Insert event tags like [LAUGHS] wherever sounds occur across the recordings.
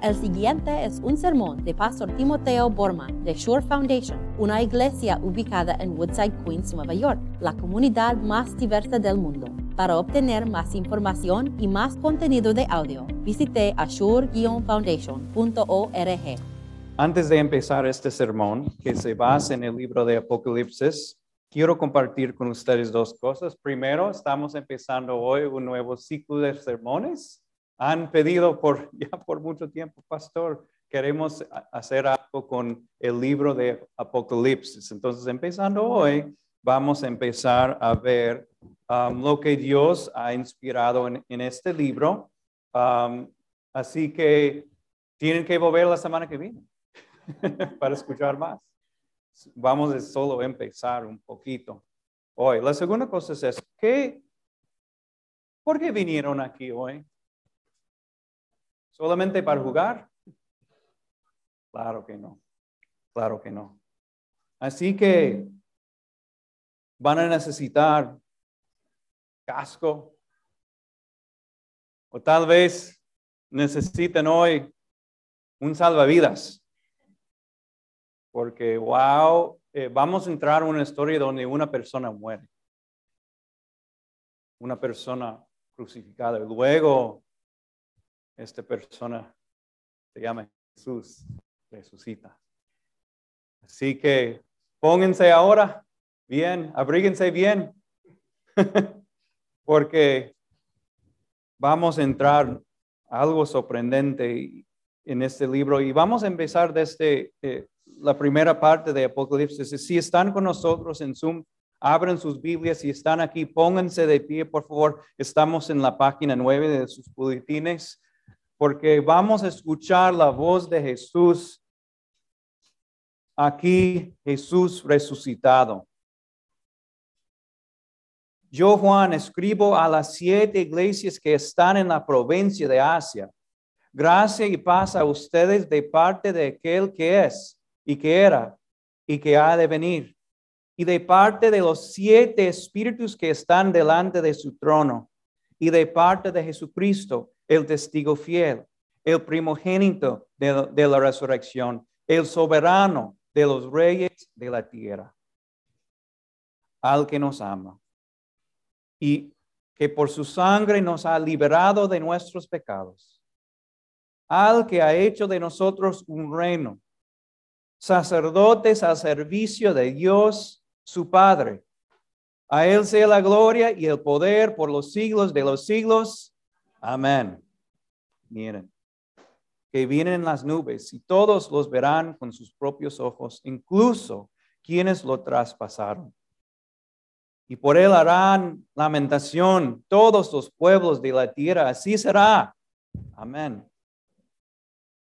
El siguiente es un sermón de Pastor Timoteo Borman de Shore Foundation, una iglesia ubicada en Woodside, Queens, Nueva York, la comunidad más diversa del mundo. Para obtener más información y más contenido de audio, visite ashore-foundation.org. Antes de empezar este sermón, que se basa en el libro de Apocalipsis, quiero compartir con ustedes dos cosas. Primero, estamos empezando hoy un nuevo ciclo de sermones han pedido por [LAUGHS] ya por mucho tiempo, pastor, queremos hacer algo con el libro de Apocalipsis. Entonces, empezando hoy, vamos a empezar a ver um, lo que Dios ha inspirado en, este libro. Um, así que tienen que volver la semana que viene [LAUGHS] para escuchar más. Vamos a solo empezar un poquito hoy. La segunda cosa es, ¿qué, ¿por qué vinieron aquí hoy? ¿Solamente para jugar? Claro que no, claro que no. Así que van a necesitar casco o tal vez necesiten hoy un salvavidas. Porque, wow, eh, vamos a entrar en una historia donde una persona muere. Una persona crucificada. Luego esta persona se llama Jesús, resucita. Así que pónganse ahora bien, abríguense bien, [LAUGHS] porque vamos a entrar algo sorprendente en este libro y vamos a empezar desde eh, la primera parte de Apocalipsis. Si están con nosotros en Zoom, abren sus Biblias. Si están aquí, pónganse de pie, por favor. Estamos en la página 9 de sus boletines porque vamos a escuchar la voz de Jesús aquí, Jesús resucitado. Yo, Juan, escribo a las siete iglesias que están en la provincia de Asia. Gracia y paz a ustedes de parte de aquel que es y que era y que ha de venir, y de parte de los siete espíritus que están delante de su trono, y de parte de Jesucristo el testigo fiel, el primogénito de, la resurrección, el soberano de los reyes de la tierra, al que nos ama y que por su sangre nos ha liberado de nuestros pecados, al que ha hecho de nosotros un reino, sacerdotes al servicio de Dios su Padre. A Él sea la gloria y el poder por los siglos de los siglos. Amén. Miren, que vienen en las nubes y todos los verán con sus propios ojos, incluso quienes lo traspasaron. Y por él harán lamentación todos los pueblos de la tierra. Así será. Amén.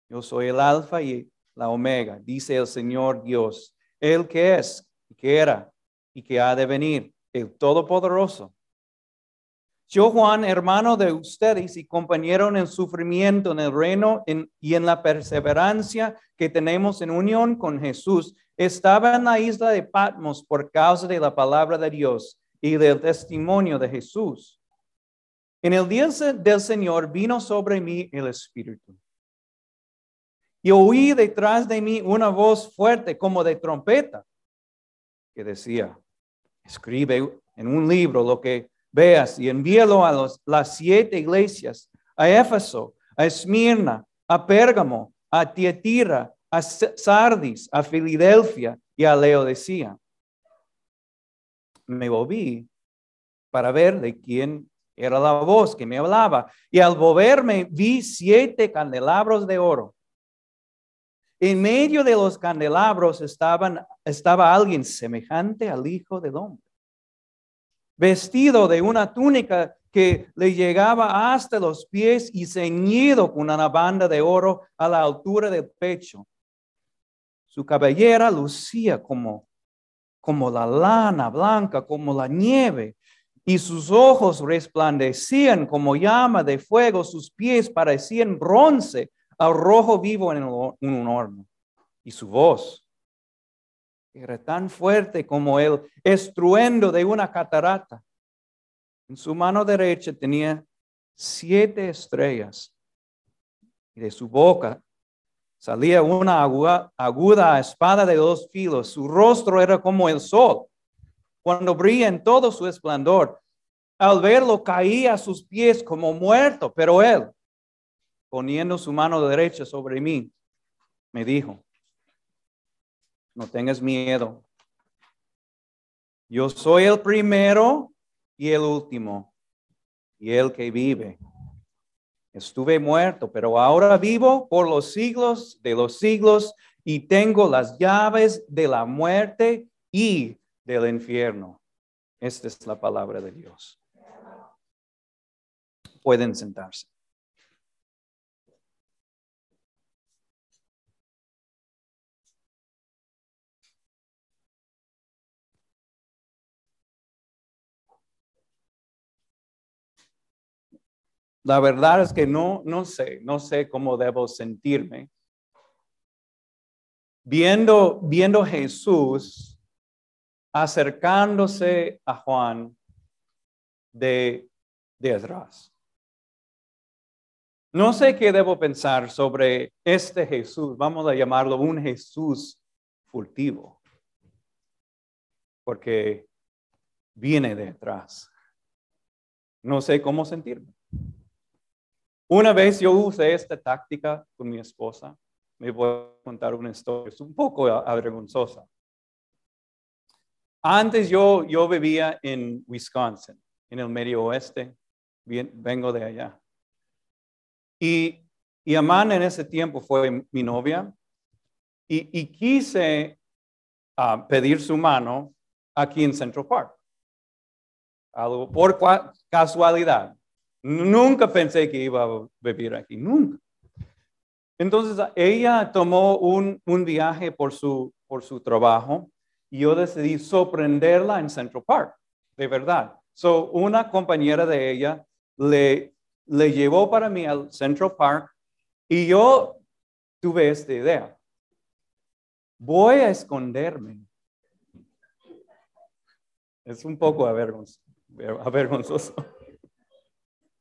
Yo soy el alfa y la omega, dice el Señor Dios, el que es, que era y que ha de venir, el Todopoderoso yo, Juan, hermano de ustedes y compañero en el sufrimiento, en el reino y en la perseverancia que tenemos en unión con Jesús, estaba en la isla de Patmos por causa de la palabra de Dios y del testimonio de Jesús. En el día del Señor vino sobre mí el Espíritu. Y oí detrás de mí una voz fuerte como de trompeta que decía, escribe en un libro lo que veas y envíalo a los, las siete iglesias, a Éfeso, a Esmirna, a Pérgamo, a Tiatira, a Sardis, a Filadelfia y a Leodicea. Me volví para ver de quién era la voz que me hablaba. Y al volverme vi siete candelabros de oro. En medio de los candelabros estaban, estaba alguien semejante al Hijo del Hombre vestido de una túnica que le llegaba hasta los pies y ceñido con una banda de oro a la altura del pecho. Su cabellera lucía como, como la lana blanca, como la nieve, y sus ojos resplandecían como llama de fuego, sus pies parecían bronce al rojo vivo en un horno, y su voz era tan fuerte como el estruendo de una catarata. En su mano derecha tenía siete estrellas y de su boca salía una aguda, aguda espada de dos filos. Su rostro era como el sol, cuando brilla en todo su esplendor. Al verlo caía a sus pies como muerto, pero él, poniendo su mano derecha sobre mí, me dijo, no tengas miedo. Yo soy el primero y el último, y el que vive. Estuve muerto, pero ahora vivo por los siglos de los siglos y tengo las llaves de la muerte y del infierno. Esta es la palabra de Dios. Pueden sentarse. La verdad es que no, no sé, no sé cómo debo sentirme. Viendo, viendo Jesús acercándose a Juan de, de atrás. No sé qué debo pensar sobre este Jesús, vamos a llamarlo un Jesús furtivo, porque viene de atrás. No sé cómo sentirme. Una vez yo usé esta táctica con mi esposa. Me voy a contar una historia, es un poco avergonzosa. Antes yo, yo vivía en Wisconsin, en el medio oeste. vengo de allá. Y, y Amanda en ese tiempo fue mi novia. Y, quise ah, pedir su mano aquí en Central Park. Algo por casualidad. Nunca pensé que iba a vivir aquí, nunca. Entonces ella tomó un, viaje por su, por su trabajo y yo decidí sorprenderla en Central Park, de verdad. So, una compañera de ella le, le llevó para mí al Central Park y yo tuve esta idea. Voy a esconderme. Es un poco avergonzoso.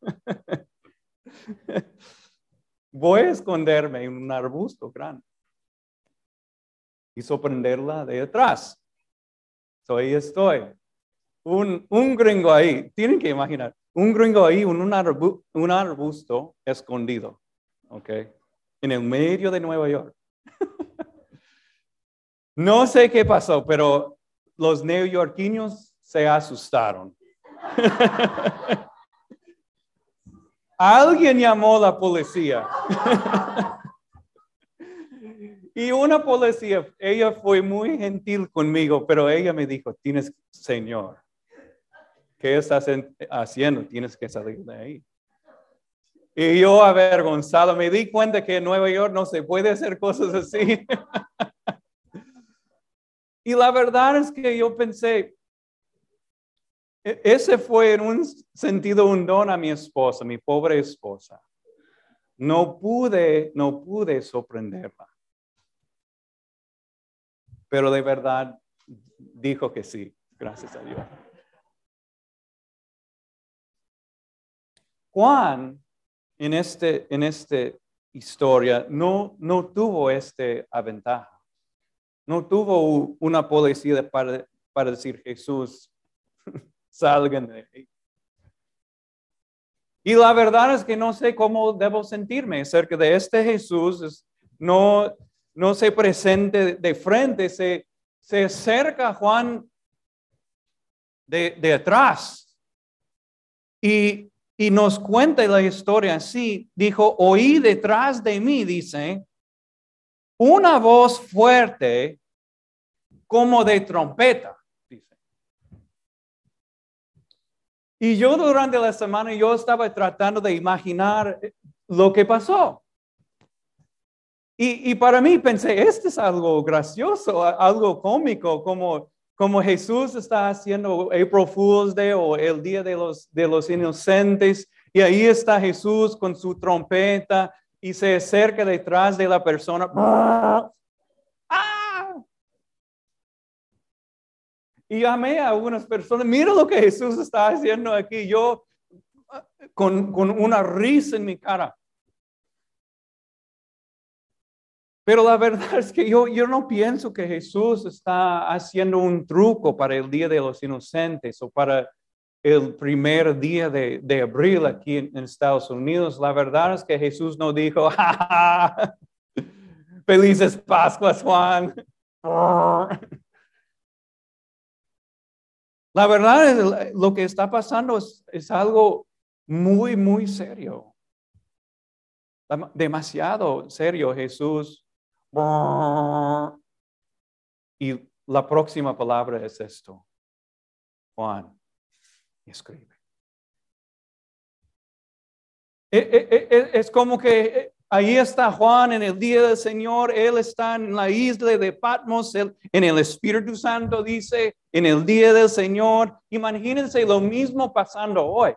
[LAUGHS] Voy a esconderme en un arbusto grande y sorprenderla de atrás. So ahí estoy. Un, un gringo ahí, tienen que imaginar, un gringo ahí en un, un arbusto escondido, ¿ok? En el medio de Nueva York. [LAUGHS] no sé qué pasó, pero los neoyorquinos se asustaron. [LAUGHS] Alguien llamó a la policía. [LAUGHS] y una policía, ella fue muy gentil conmigo, pero ella me dijo, tienes, señor, ¿qué estás haciendo? Tienes que salir de ahí. Y yo avergonzado me di cuenta que en Nueva York no se puede hacer cosas así. [LAUGHS] y la verdad es que yo pensé, ese fue en un sentido un don a mi esposa, mi pobre esposa. No pude, no pude sorprenderla. Pero de verdad dijo que sí, gracias a Dios. Juan, en este, en esta historia, no, no tuvo esta ventaja. No tuvo una policía para, para decir, Jesús, salgan de ahí. Y la verdad es que no sé cómo debo sentirme acerca de este Jesús. No, no se presente de frente, se, se acerca a Juan de, de atrás. Y, y nos cuenta la historia así. Dijo, oí detrás de mí, dice, una voz fuerte como de trompeta. Y yo durante la semana yo estaba tratando de imaginar lo que pasó. Y, para mí pensé, esto es algo gracioso, algo cómico, como, como Jesús está haciendo April Fool's Day o el Día de los, de los Inocentes. Y ahí está Jesús con su trompeta y se acerca detrás de la persona. Y llamé a algunas personas, mira lo que Jesús está haciendo aquí. Yo con, con una risa en mi cara. Pero la verdad es que yo, yo no pienso que Jesús está haciendo un truco para el Día de los Inocentes o para el primer día de, de abril aquí en, en, Estados Unidos. La verdad es que Jesús no dijo, ¡Ja, ja, ja! felices Pascuas, Juan. [LAUGHS] La verdad es lo que está pasando es, es algo muy, muy serio. Demasiado serio, Jesús. Y la próxima palabra es esto. Juan, escribe. E, e, e, es como que ahí está Juan en el día del Señor, él está en la isla de Patmos, en el Espíritu Santo dice, en el día del Señor. Imagínense lo mismo pasando hoy.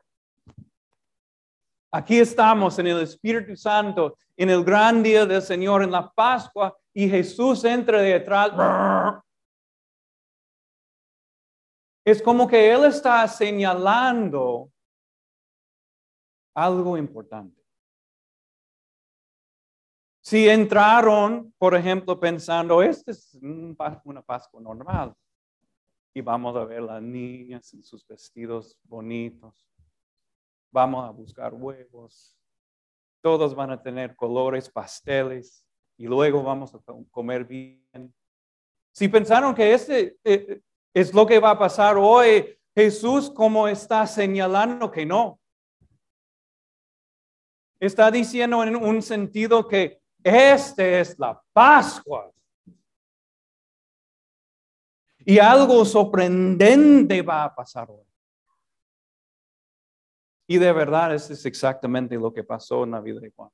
Aquí estamos en el Espíritu Santo, en el gran día del Señor, en la Pascua, y Jesús entra detrás. Es como que Él está señalando algo importante. Si entraron, por ejemplo, pensando, esta es una Pascua normal, y vamos a ver las niñas en sus vestidos bonitos, vamos a buscar huevos, todos van a tener colores pasteles y luego vamos a comer bien. Si pensaron que este eh, es lo que va a pasar hoy, Jesús como está señalando que no. Está diciendo en un sentido que este es la Pascua. Y algo sorprendente va a pasar hoy. Y de verdad, eso es exactamente lo que pasó en la vida de Juan.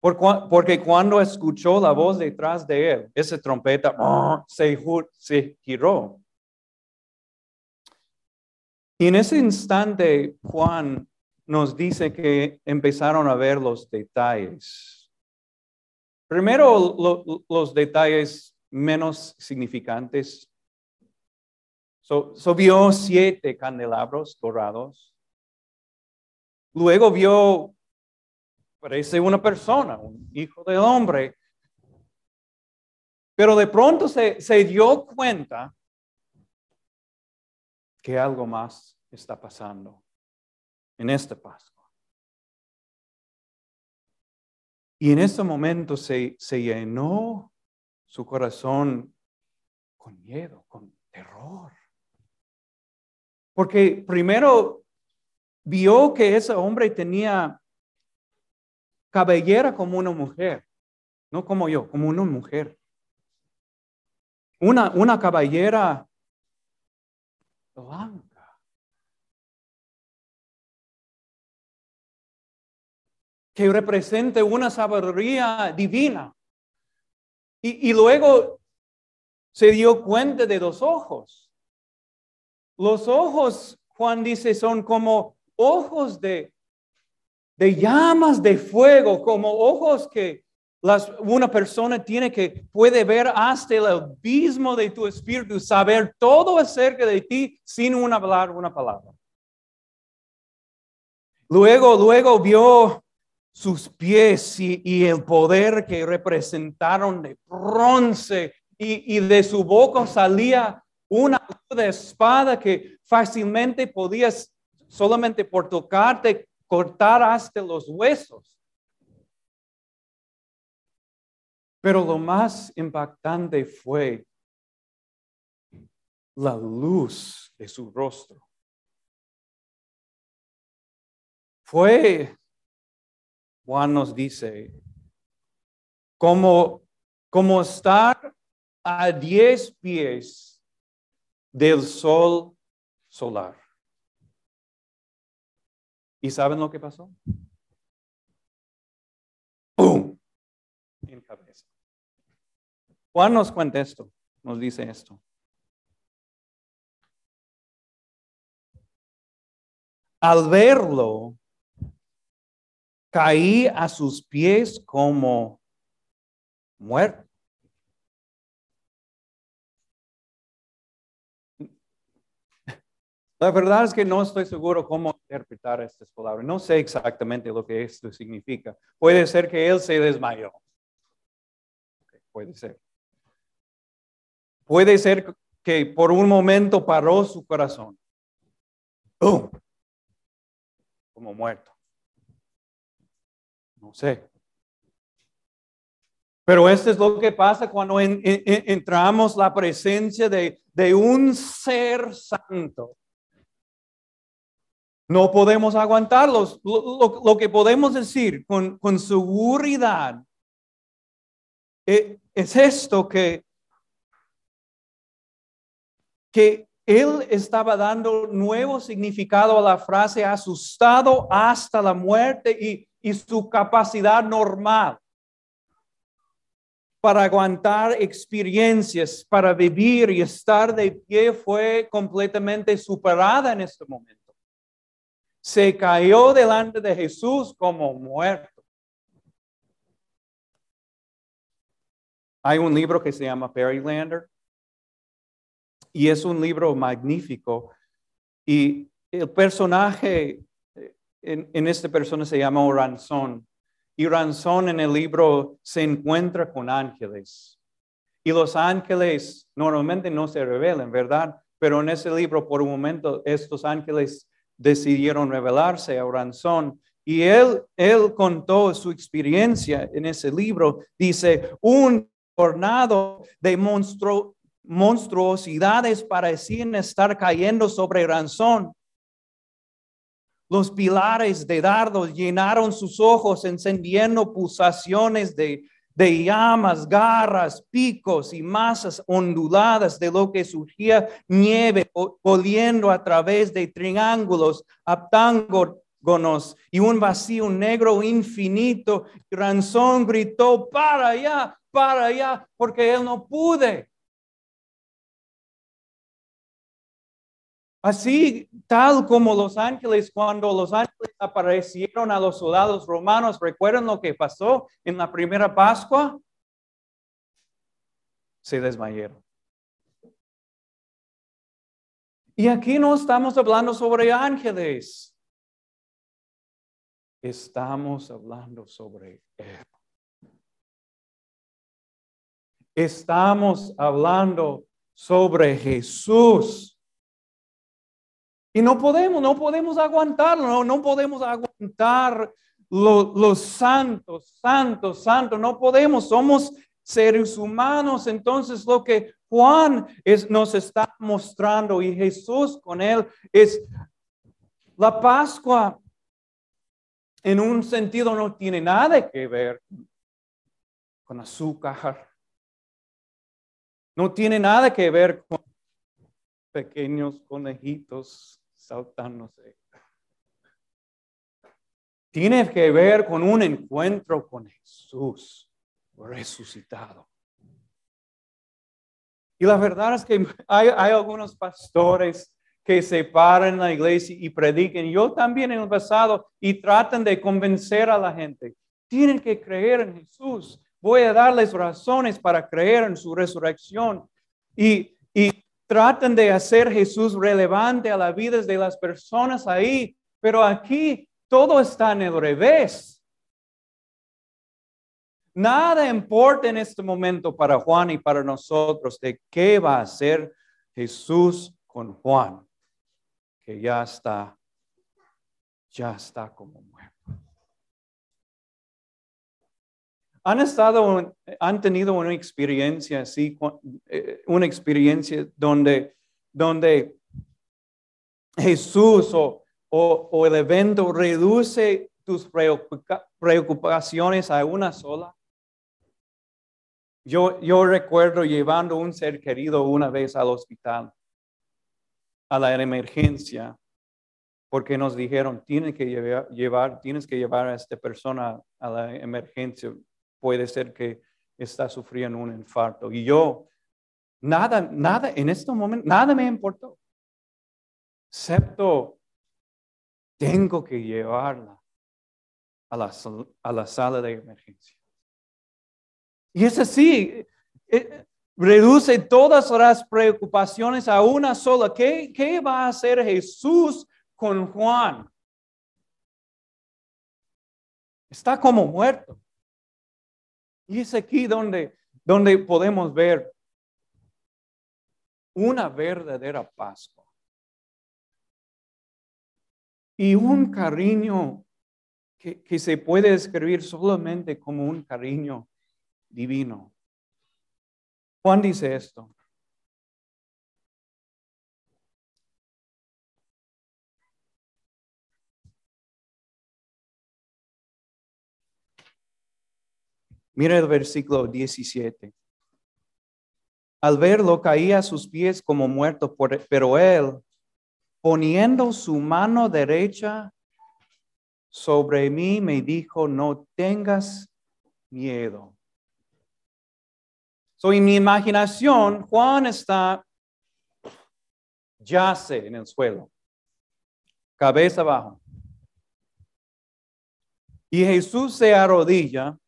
Porque cuando escuchó la voz detrás de él, esa trompeta se, se giró. Y en ese instante, Juan nos dice que empezaron a ver los detalles. Primero, los detalles menos significantes. So, vio siete candelabros dorados Luego vio, parece una persona, un hijo de hombre, pero de pronto se, dio cuenta que algo más está pasando en esta Pascua. Y en ese momento se, se llenó su corazón con miedo, con terror. Porque primero vio que ese hombre tenía cabellera como una mujer, no como yo, como una mujer. Una, una cabellera. Que represente una sabiduría divina. Y, luego se dio cuenta de los ojos. Los ojos, Juan dice, son como ojos de, de llamas de fuego, como ojos que las, una persona tiene que puede ver hasta el abismo de tu espíritu, saber todo acerca de ti sin una hablar una palabra. Luego, luego vio sus pies y, el poder que representaron de bronce y, de su boca salía una espada que fácilmente podías solamente por tocarte, cortar hasta los huesos. Pero lo más impactante fue la luz de su rostro. Fue, Juan nos dice, como, como estar a diez pies del sol solar. ¿Y saben lo que pasó? ¡Pum! En cabeza. Juan nos cuenta esto, nos dice esto. Al verlo, caí a sus pies como muerto. La verdad es que no estoy seguro cómo interpretar estas palabras. No sé exactamente lo que esto significa. Puede ser que él se desmayó. puede ser. Puede ser que por un momento paró su corazón. ¡Bum! Como muerto. No sé. Pero esto es lo que pasa cuando entramos la presencia de, un ser santo. No podemos aguantarlos. Lo, que podemos decir con, con seguridad eh, es esto que, que él estaba dando nuevo significado a la frase asustado hasta la muerte y, y su capacidad normal para aguantar experiencias, para vivir y estar de pie fue completamente superada en este momento. Se cayó delante de Jesús como muerto. Hay un libro que se llama Lander y es un libro magnífico y el personaje en, en esta persona se llama Oranzón y Ranzón en el libro se encuentra con ángeles. Y los ángeles normalmente no se revelan, ¿verdad? Pero en ese libro, por un momento, estos ángeles decidieron revelarse a Ranzón. Y él, él contó su experiencia en ese libro. Dice, un tornado de monstruo, monstruosidades parecían estar cayendo sobre Ranzón los pilares de dardos llenaron sus ojos, encendiendo pulsaciones de, llamas, garras, picos y masas onduladas de lo que surgía nieve volviendo a través de triángulos aptágonos y un vacío negro infinito. Ranzón gritó, para allá, para allá, porque él no pude. Así, tal como los ángeles, cuando los ángeles aparecieron a los soldados romanos, ¿recuerdan lo que pasó en la primera Pascua? Se desmayaron. Y aquí no estamos hablando sobre ángeles. Estamos hablando sobre Él. Estamos hablando sobre Jesús. Y no podemos, no podemos aguantarlo, no, no podemos aguantar los santos, santos, santos, no podemos, somos seres humanos. Entonces lo que Juan es, nos está mostrando y Jesús con él es la Pascua en un sentido no tiene nada que ver con azúcar. No tiene nada que ver con pequeños conejitos saltándose. Tiene que ver con un encuentro con Jesús resucitado. Y la verdad es que hay, algunos pastores que se paran en la iglesia y prediquen, yo también en el pasado, y tratan de convencer a la gente. Tienen que creer en Jesús. Voy a darles razones para creer en su resurrección. Y, y tratan de hacer Jesús relevante a la vida de las personas ahí, pero aquí todo está en el revés. Nada importa en este momento para Juan y para nosotros de qué va a hacer Jesús con Juan, que ya está, ya está como muerto. ¿Han estado, han tenido una experiencia así, eh, una experiencia donde, donde Jesús o, o, el evento reduce tus preocupaciones a una sola? Yo, yo recuerdo llevando un ser querido una vez al hospital, a la emergencia, porque nos dijeron, tienes que llevar, llevar, tienes que llevar a esta persona a la emergencia puede ser que está sufriendo un infarto. Y yo, nada, nada, en este momento, nada me importó. Excepto, tengo que llevarla a la, a la sala de emergencia. Y es así, eh, reduce todas las preocupaciones a una sola. ¿Qué, ¿Qué va a hacer Jesús con Juan? Está como muerto. Y es aquí donde donde podemos ver una verdadera Pascua y un cariño que, que se puede describir solamente como un cariño divino. Juan dice esto. Mira el versículo 17. Al verlo caía a sus pies como muerto, pero él, poniendo su mano derecha sobre mí, me dijo, no tengas miedo. So, en mi imaginación, Juan está, yace en el suelo, cabeza abajo. Y Jesús se arrodilla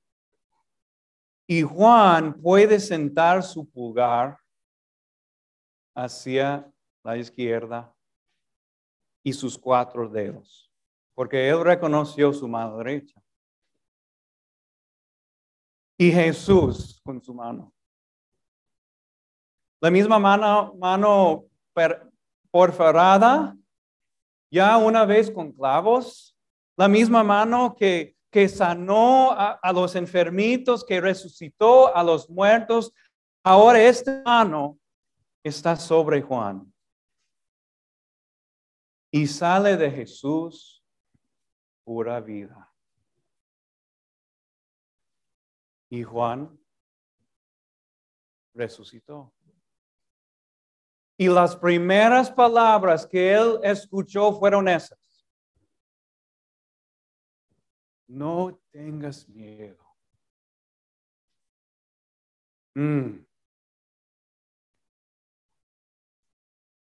y Juan puede sentar su pulgar hacia la izquierda y sus cuatro dedos, porque él reconoció su mano derecha. Y Jesús con su mano. La misma mano, mano porfarada, ya una vez con clavos, la misma mano que que sanó a, los enfermitos, que resucitó a los muertos. Ahora esta mano está sobre Juan. Y sale de Jesús pura vida. Y Juan resucitó. Y las primeras palabras que él escuchó fueron esas. No tengas miedo. Mm.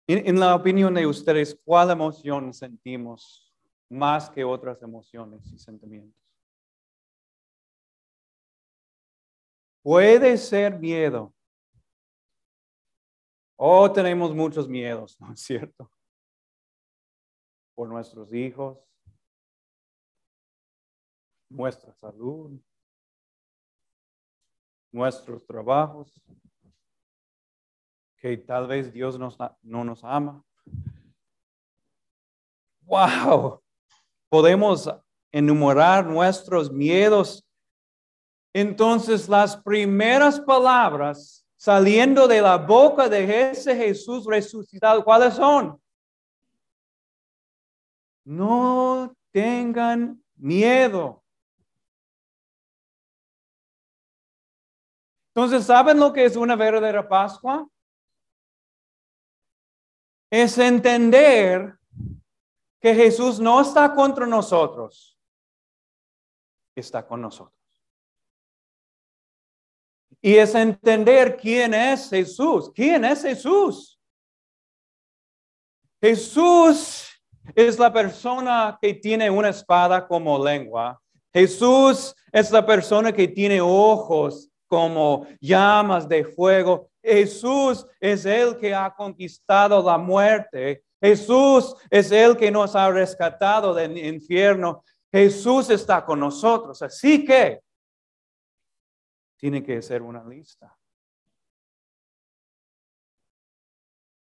En, la opinión de ustedes, ¿cuál emoción sentimos más que otras emociones y sentimientos? Puede ser miedo. Oh, tenemos muchos miedos, [LAUGHS] ¿no es cierto? Por nuestros hijos, nuestra salud, nuestros trabajos, que tal vez Dios nos, no nos ama. Wow, podemos enumerar nuestros miedos. Entonces las primeras palabras saliendo de la boca de ese Jesús resucitado, ¿cuáles son? No tengan miedo. Entonces, ¿saben lo que es una verdadera Pascua? Es entender que Jesús no está contra nosotros, está con nosotros. Y es entender quién es Jesús. ¿Quién es Jesús? Jesús es la persona que tiene una espada como lengua. Jesús es la persona que tiene ojos como llamas de fuego. Jesús es el que ha conquistado la muerte. Jesús es el que nos ha rescatado del infierno. Jesús está con nosotros. Así que tiene que ser una lista.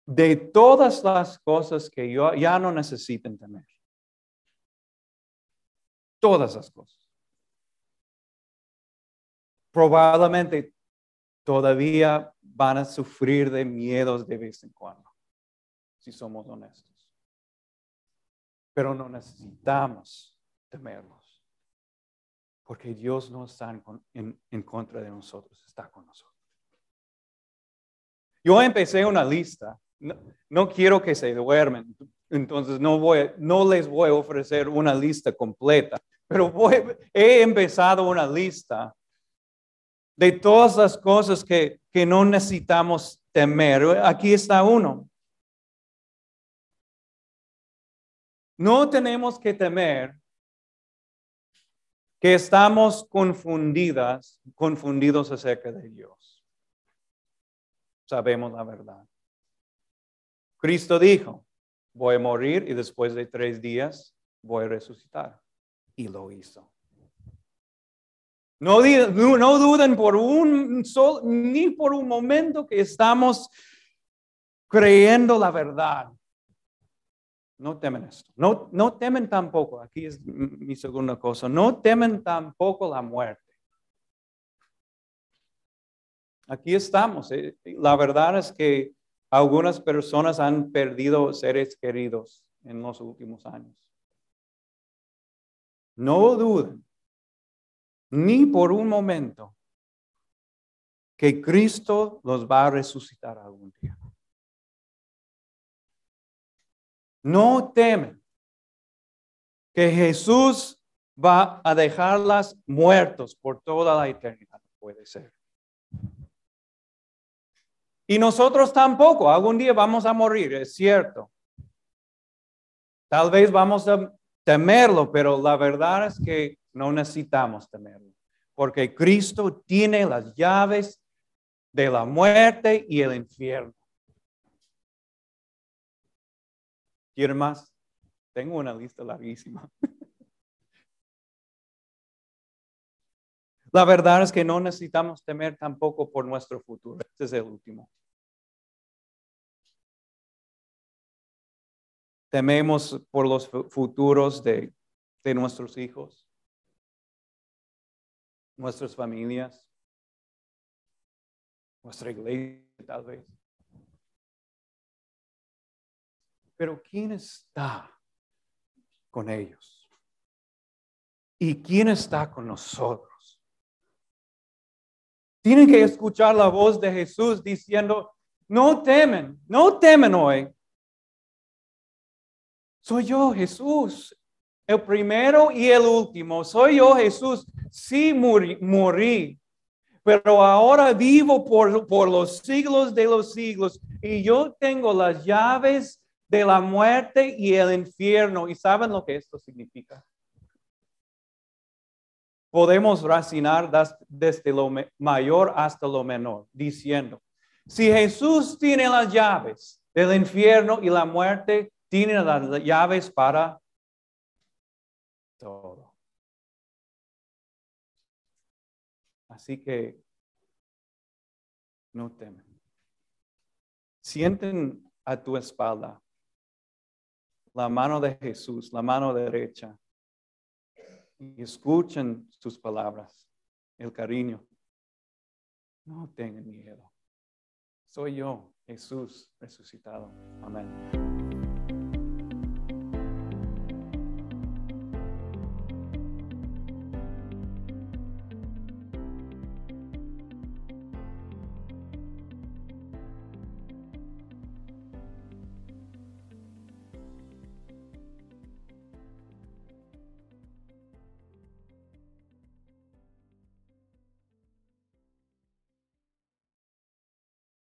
De todas las cosas que yo ya no necesiten temer. Todas las cosas probablemente todavía van a sufrir de miedos de vez en cuando, si somos honestos. Pero no necesitamos temerlos, porque Dios no está en, contra de nosotros, está con nosotros. Yo empecé una lista, no, quiero que se duermen, entonces no, voy, no les voy a ofrecer una lista completa, pero he empezado una lista de todas las cosas que, que no necesitamos temer. Aquí está uno. No tenemos que temer que estamos confundidas, confundidos acerca de Dios. Sabemos la verdad. Cristo dijo, voy a morir y después de tres días voy a resucitar. Y lo hizo. No, duden por un sol, ni por un momento que estamos creyendo la verdad. No temen esto. No, no temen tampoco, aquí es mi segunda cosa, no temen tampoco la muerte. Aquí estamos. eh, La verdad es que algunas personas han perdido seres queridos en los últimos años. No duden, ni por un momento, que Cristo los va a resucitar algún día. No temen que Jesús va a dejarlas muertos por toda la eternidad. Puede ser. Y nosotros tampoco. Algún día vamos a morir, es cierto. Tal vez vamos a temerlo, pero la verdad es que no necesitamos temerlo. Porque Cristo tiene las llaves de la muerte y el infierno. ¿Quieren más? Tengo una lista larguísima. [LAUGHS] La verdad es que no necesitamos temer tampoco por nuestro futuro. Este es el último. Tememos por los fu- futuros de, de nuestros hijos, nuestras familias, nuestra iglesia tal vez. Pero ¿quién está con ellos? ¿Y quién está con nosotros? Tienen que escuchar la voz de Jesús diciendo, no temen, no temen hoy. Soy yo, Jesús, el primero y el último. Soy yo, Jesús. Sí morí, morí, pero ahora vivo por, por los siglos de los siglos y yo tengo las llaves de la muerte y el infierno. ¿Y saben lo que esto significa? Podemos racinar desde lo mayor hasta lo menor, diciendo, si Jesús tiene las llaves del infierno y la muerte, tiene las llaves para todo. Así que no temen. Sienten a tu espalda la mano de Jesús, la mano derecha, y escuchen sus palabras, el cariño. No tengan miedo. Soy yo, Jesús resucitado. Amén.